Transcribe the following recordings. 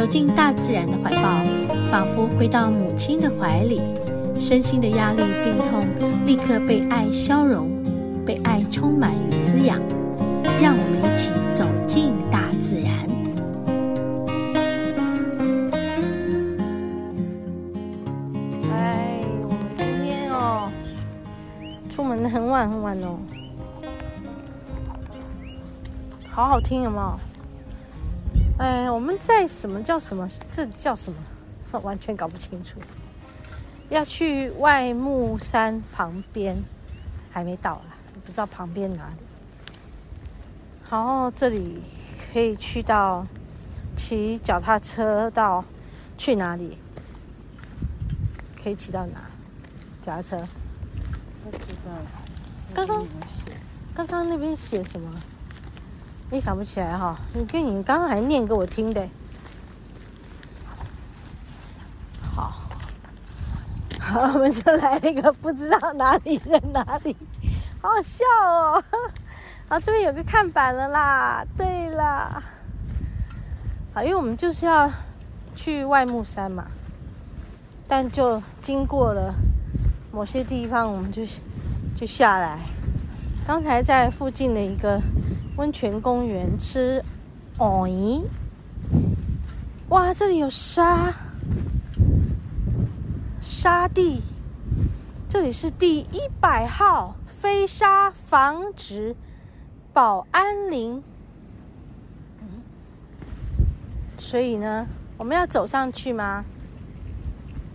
走进大自然的怀抱，仿佛回到母亲的怀里，身心的压力、病痛立刻被爱消融，被爱充满与滋养。让我们一起走进大自然。哎，我们今天哦，出门的很晚很晚哦，好好听有没有？哎，我们在什么叫什么？这叫什么？完全搞不清楚。要去外木山旁边，还没到啊，不知道旁边哪里。好，这里可以去到骑脚踏车到去哪里？可以骑到哪？脚踏车？不知道。刚刚，刚刚那边写什么？你想不起来哈？你跟你刚刚还念给我听的。好，好，我们就来一个不知道哪里在哪里，好 好笑哦。好，这边有个看板了啦。对啦，好，因为我们就是要去外木山嘛，但就经过了某些地方，我们就。就下来，刚才在附近的一个温泉公园吃藕泥。哇，这里有沙沙地，这里是第一百号飞沙防止保安林。所以呢，我们要走上去吗？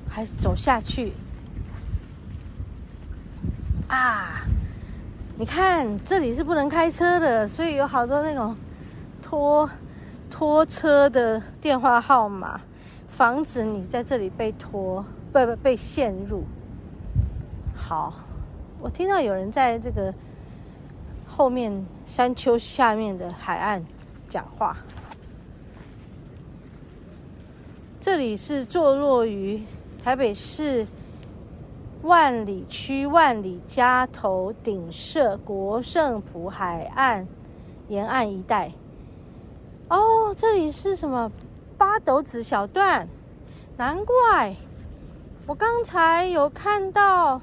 还是走下去？啊，你看这里是不能开车的，所以有好多那种拖拖车的电话号码，防止你在这里被拖，不不被陷入。好，我听到有人在这个后面山丘下面的海岸讲话。这里是坐落于台北市。万里区万里家头顶社国圣埔海岸沿岸一带。哦，这里是什么八斗子小段？难怪我刚才有看到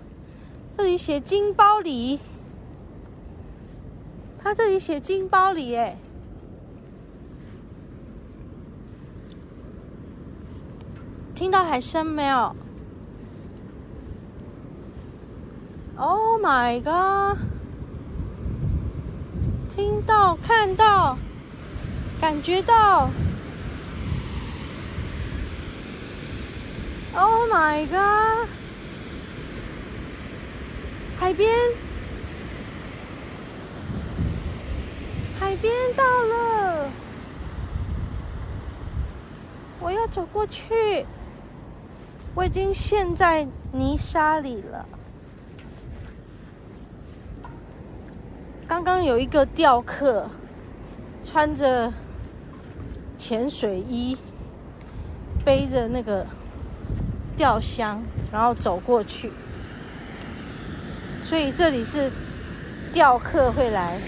这里写金包里，他这里写金包里，哎，听到海声没有？Oh my god！听到、看到、感觉到。Oh my god！海边，海边到了，我要走过去。我已经陷在泥沙里了。刚刚有一个钓客，穿着潜水衣，背着那个钓箱，然后走过去。所以这里是钓客会来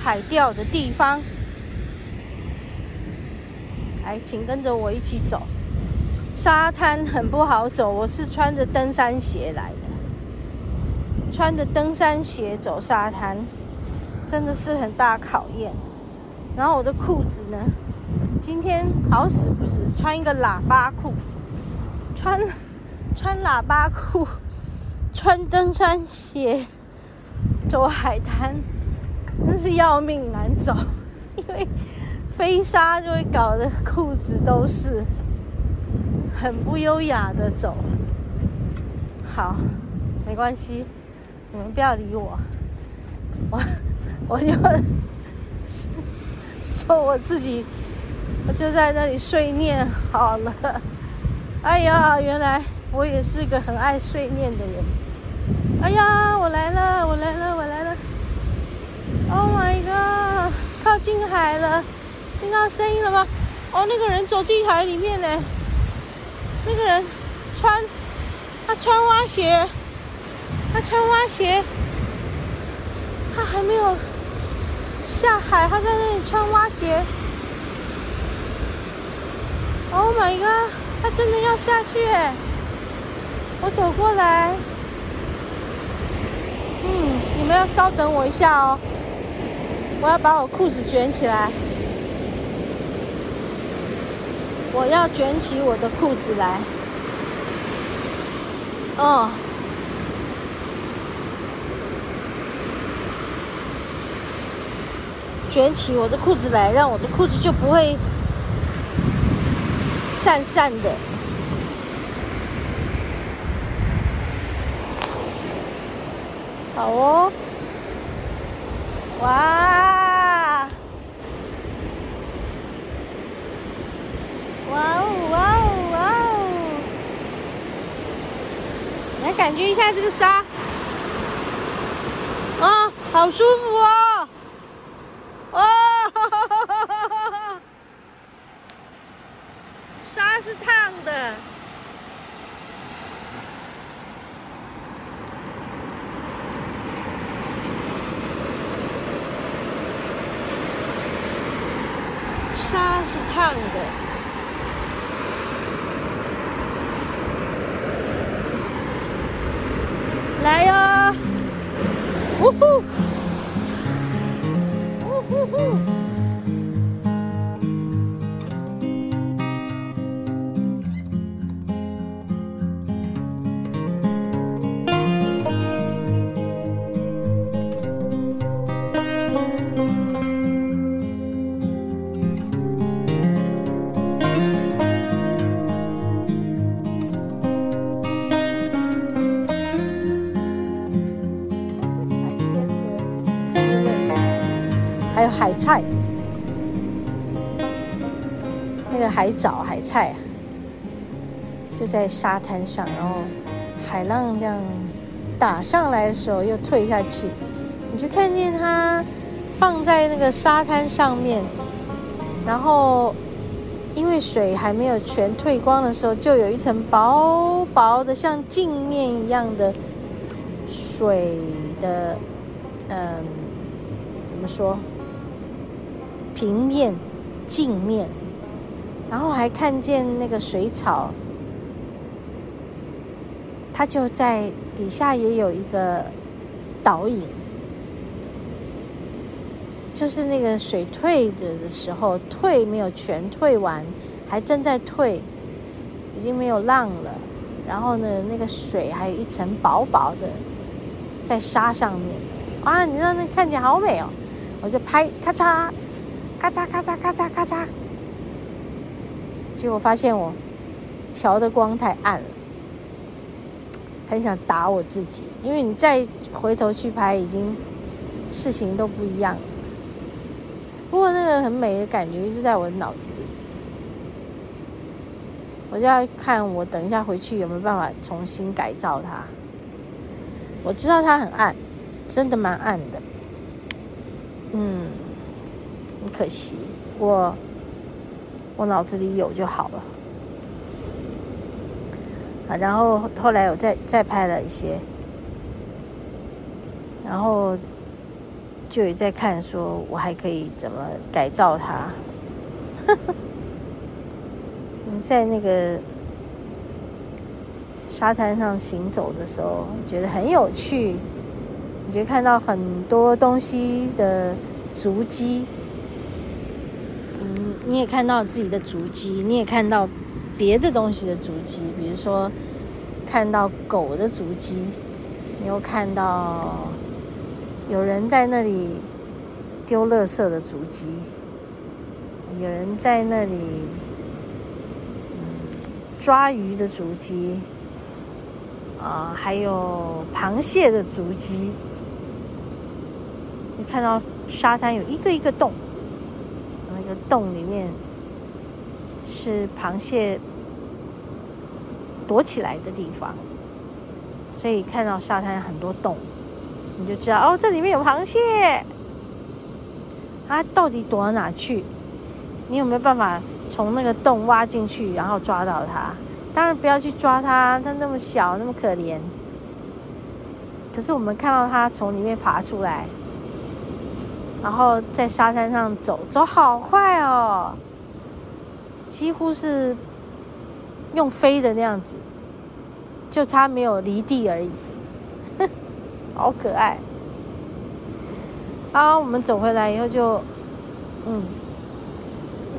海钓的地方。来，请跟着我一起走。沙滩很不好走，我是穿着登山鞋来的，穿着登山鞋走沙滩。真的是很大考验。然后我的裤子呢，今天好死不死穿一个喇叭裤，穿穿喇叭裤，穿登山鞋走海滩，真是要命难走，因为飞沙就会搞得裤子都是，很不优雅的走。好，没关系，你们不要理我，我。我就说我自己，我就在那里碎念好了。哎呀，原来我也是个很爱碎念的人。哎呀，我来了，我来了，我来了！Oh my god，靠近海了，听到声音了吗？哦，那个人走进海里面呢。那个人穿，他穿蛙鞋，他穿蛙鞋，他还没有下海，他在那里穿蛙鞋。Oh my god，他真的要下去哎！我走过来，嗯，你们要稍等我一下哦，我要把我裤子卷起来。我要卷起我的裤子来。哦，卷起我的裤子来，让我的裤子就不会散散的。好哦，哇！哇哦哇哦哇哦！来感觉一下这个沙，啊，好舒服！哦，沙是烫的，沙是那个海藻、海菜啊，就在沙滩上，然后海浪这样打上来的时候又退下去，你就看见它放在那个沙滩上面，然后因为水还没有全退光的时候，就有一层薄薄的像镜面一样的水的，嗯，怎么说？平面、镜面，然后还看见那个水草，它就在底下也有一个倒影，就是那个水退着的时候，退没有全退完，还正在退，已经没有浪了。然后呢，那个水还有一层薄薄的在沙上面，啊，你知道那看起来好美哦，我就拍，咔嚓。咔嚓咔嚓咔嚓咔嚓，结果发现我调的光太暗了，很想打我自己。因为你再回头去拍，已经事情都不一样了。不过那个很美的感觉一直在我的脑子里，我就要看我等一下回去有没有办法重新改造它。我知道它很暗，真的蛮暗的，嗯。很可惜，我我脑子里有就好了。啊，然后后来我再再拍了一些，然后就也在看，说我还可以怎么改造它。你在那个沙滩上行走的时候，觉得很有趣，你就看到很多东西的足迹。你也看到自己的足迹，你也看到别的东西的足迹，比如说看到狗的足迹，你又看到有人在那里丢垃圾的足迹，有人在那里抓鱼的足迹，啊，还有螃蟹的足迹。你看到沙滩有一个一个洞。洞里面是螃蟹躲起来的地方，所以看到沙滩很多洞，你就知道哦，这里面有螃蟹。它到底躲到哪去？你有没有办法从那个洞挖进去，然后抓到它？当然不要去抓它，它那么小，那么可怜。可是我们看到它从里面爬出来，然后在沙滩上走，走好快哦，几乎是用飞的那样子，就差没有离地而已，好可爱。啊，我们走回来以后就，嗯，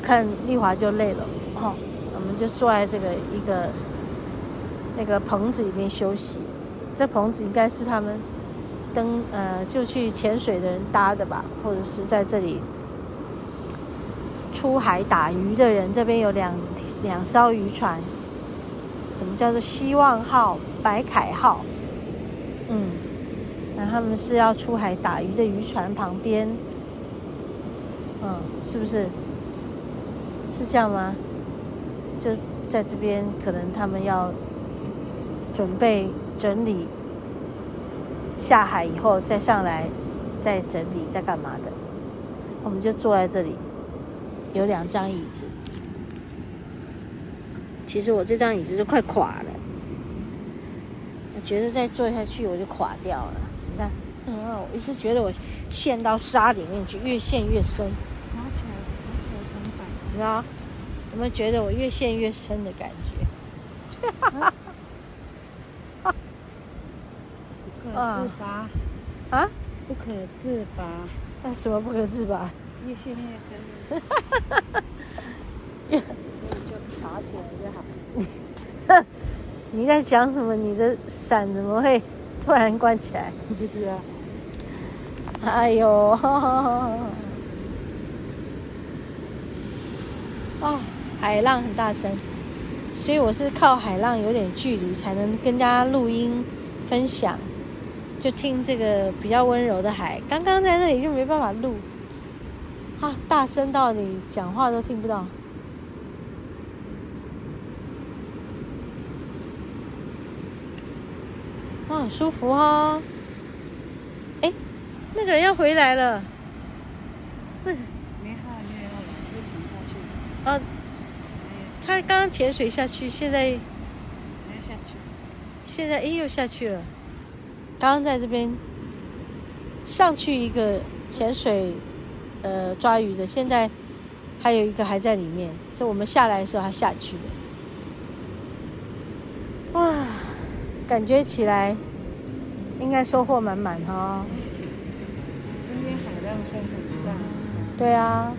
看丽华就累了，哦，我们就坐在这个一个那个棚子里面休息。这棚子应该是他们登呃就去潜水的人搭的吧，或者是在这里出海打鱼的人。这边有两两艘渔船，什么叫做希望号、白凯号？嗯。那他们是要出海打鱼的渔船旁边，嗯，是不是？是这样吗？就在这边，可能他们要准备整理，下海以后再上来，再整理，在干嘛的？我们就坐在这里，有两张椅子。其实我这张椅子都快垮了，我觉得再坐下去我就垮掉了。你看嗯，我一直觉得我陷到沙里面去，越陷越深。拿起来，拿起来怎么办？你知道？有没有觉得我越陷越深的感觉？哈哈哈！不可自拔啊！不可自拔。那什么不可自拔？越陷越深。哈哈哈哈哈！所以就爬起来就好。哼！你在讲什么？你的伞怎么会？突然关起来，你不知道。哎呦，哦，海浪很大声，所以我是靠海浪有点距离才能跟大家录音分享，就听这个比较温柔的海。刚刚在那里就没办法录，啊，大声到你讲话都听不到。哇，很舒服哦！哎，那个人要回来了。那没哈没有了，又沉下去。啊，他刚刚潜水下去，现在没下去。现在哎又下去了。刚刚在这边上去一个潜水，呃，抓鱼的，现在还有一个还在里面，是我们下来的时候他下去的。哇！感觉起来应该收获满满哈。今天海浪算很大。对啊。